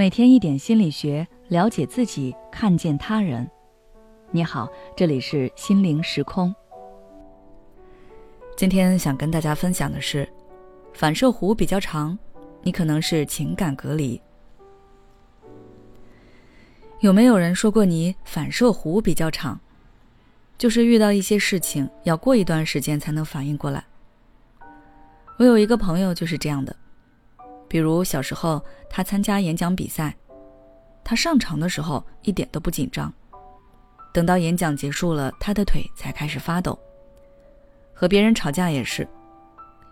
每天一点心理学，了解自己，看见他人。你好，这里是心灵时空。今天想跟大家分享的是，反射弧比较长，你可能是情感隔离。有没有人说过你反射弧比较长？就是遇到一些事情，要过一段时间才能反应过来。我有一个朋友就是这样的。比如小时候，他参加演讲比赛，他上场的时候一点都不紧张，等到演讲结束了，他的腿才开始发抖。和别人吵架也是，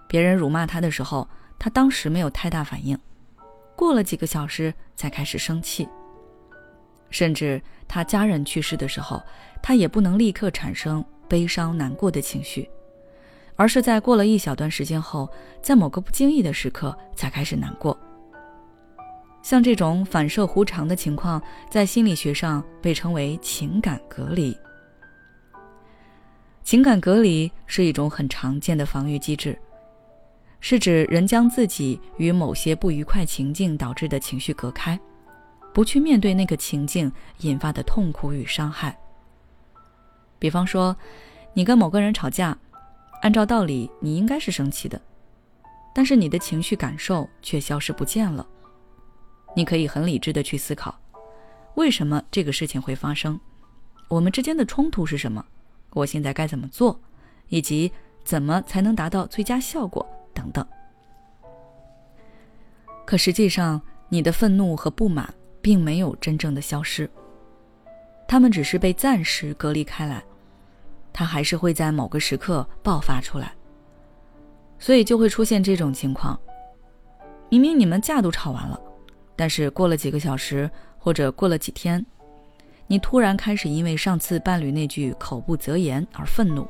别人辱骂他的时候，他当时没有太大反应，过了几个小时才开始生气。甚至他家人去世的时候，他也不能立刻产生悲伤难过的情绪。而是在过了一小段时间后，在某个不经意的时刻才开始难过。像这种反射弧长的情况，在心理学上被称为情感隔离。情感隔离是一种很常见的防御机制，是指人将自己与某些不愉快情境导致的情绪隔开，不去面对那个情境引发的痛苦与伤害。比方说，你跟某个人吵架。按照道理，你应该是生气的，但是你的情绪感受却消失不见了。你可以很理智的去思考，为什么这个事情会发生？我们之间的冲突是什么？我现在该怎么做？以及怎么才能达到最佳效果？等等。可实际上，你的愤怒和不满并没有真正的消失，他们只是被暂时隔离开来。他还是会在某个时刻爆发出来，所以就会出现这种情况：明明你们架都吵完了，但是过了几个小时或者过了几天，你突然开始因为上次伴侣那句口不择言而愤怒，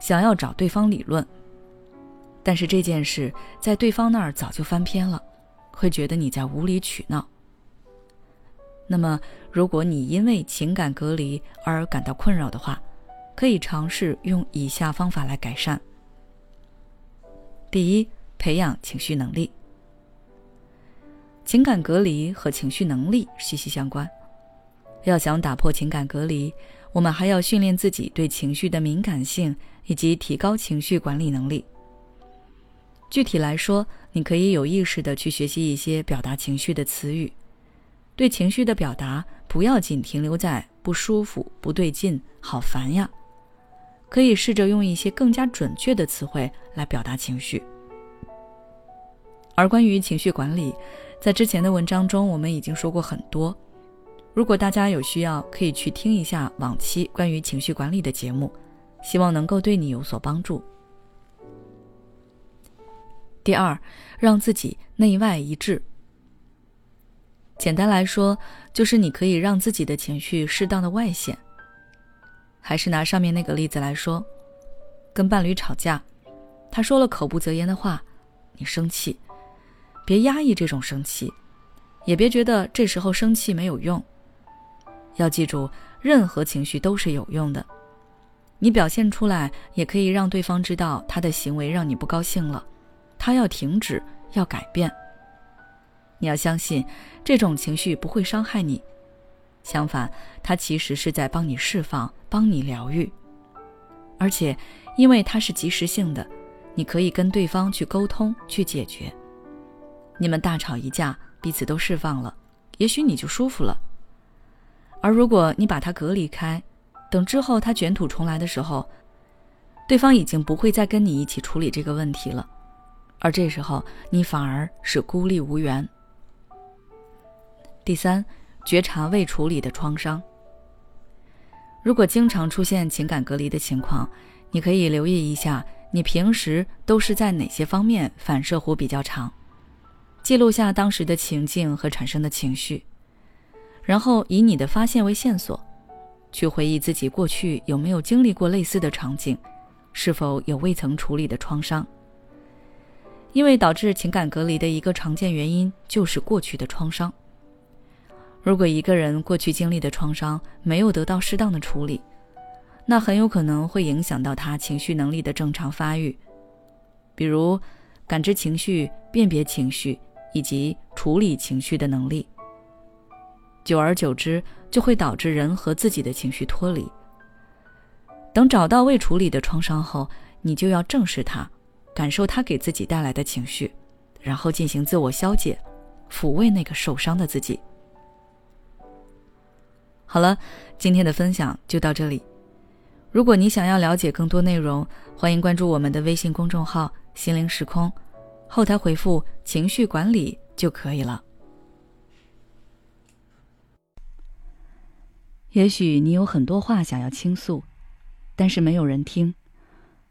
想要找对方理论。但是这件事在对方那儿早就翻篇了，会觉得你在无理取闹。那么，如果你因为情感隔离而感到困扰的话，可以尝试用以下方法来改善。第一，培养情绪能力。情感隔离和情绪能力息息相关。要想打破情感隔离，我们还要训练自己对情绪的敏感性，以及提高情绪管理能力。具体来说，你可以有意识的去学习一些表达情绪的词语。对情绪的表达，不要仅停留在不舒服、不对劲、好烦呀。可以试着用一些更加准确的词汇来表达情绪。而关于情绪管理，在之前的文章中我们已经说过很多。如果大家有需要，可以去听一下往期关于情绪管理的节目，希望能够对你有所帮助。第二，让自己内外一致。简单来说，就是你可以让自己的情绪适当的外显。还是拿上面那个例子来说，跟伴侣吵架，他说了口不择言的话，你生气，别压抑这种生气，也别觉得这时候生气没有用。要记住，任何情绪都是有用的，你表现出来也可以让对方知道他的行为让你不高兴了，他要停止，要改变。你要相信，这种情绪不会伤害你。相反，它其实是在帮你释放、帮你疗愈，而且因为它是及时性的，你可以跟对方去沟通、去解决。你们大吵一架，彼此都释放了，也许你就舒服了。而如果你把它隔离开，等之后他卷土重来的时候，对方已经不会再跟你一起处理这个问题了，而这时候你反而是孤立无援。第三。觉察未处理的创伤。如果经常出现情感隔离的情况，你可以留意一下你平时都是在哪些方面反射弧比较长，记录下当时的情境和产生的情绪，然后以你的发现为线索，去回忆自己过去有没有经历过类似的场景，是否有未曾处理的创伤。因为导致情感隔离的一个常见原因就是过去的创伤。如果一个人过去经历的创伤没有得到适当的处理，那很有可能会影响到他情绪能力的正常发育，比如感知情绪、辨别情绪以及处理情绪的能力，久而久之就会导致人和自己的情绪脱离。等找到未处理的创伤后，你就要正视它，感受它给自己带来的情绪，然后进行自我消解，抚慰那个受伤的自己。好了，今天的分享就到这里。如果你想要了解更多内容，欢迎关注我们的微信公众号“心灵时空”，后台回复“情绪管理”就可以了。也许你有很多话想要倾诉，但是没有人听，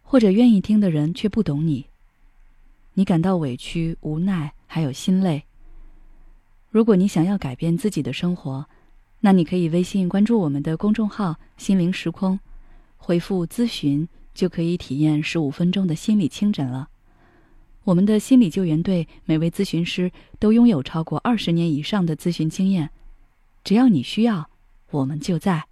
或者愿意听的人却不懂你。你感到委屈、无奈，还有心累。如果你想要改变自己的生活，那你可以微信关注我们的公众号“心灵时空”。回复咨询就可以体验十五分钟的心理清诊了。我们的心理救援队每位咨询师都拥有超过二十年以上的咨询经验，只要你需要，我们就在。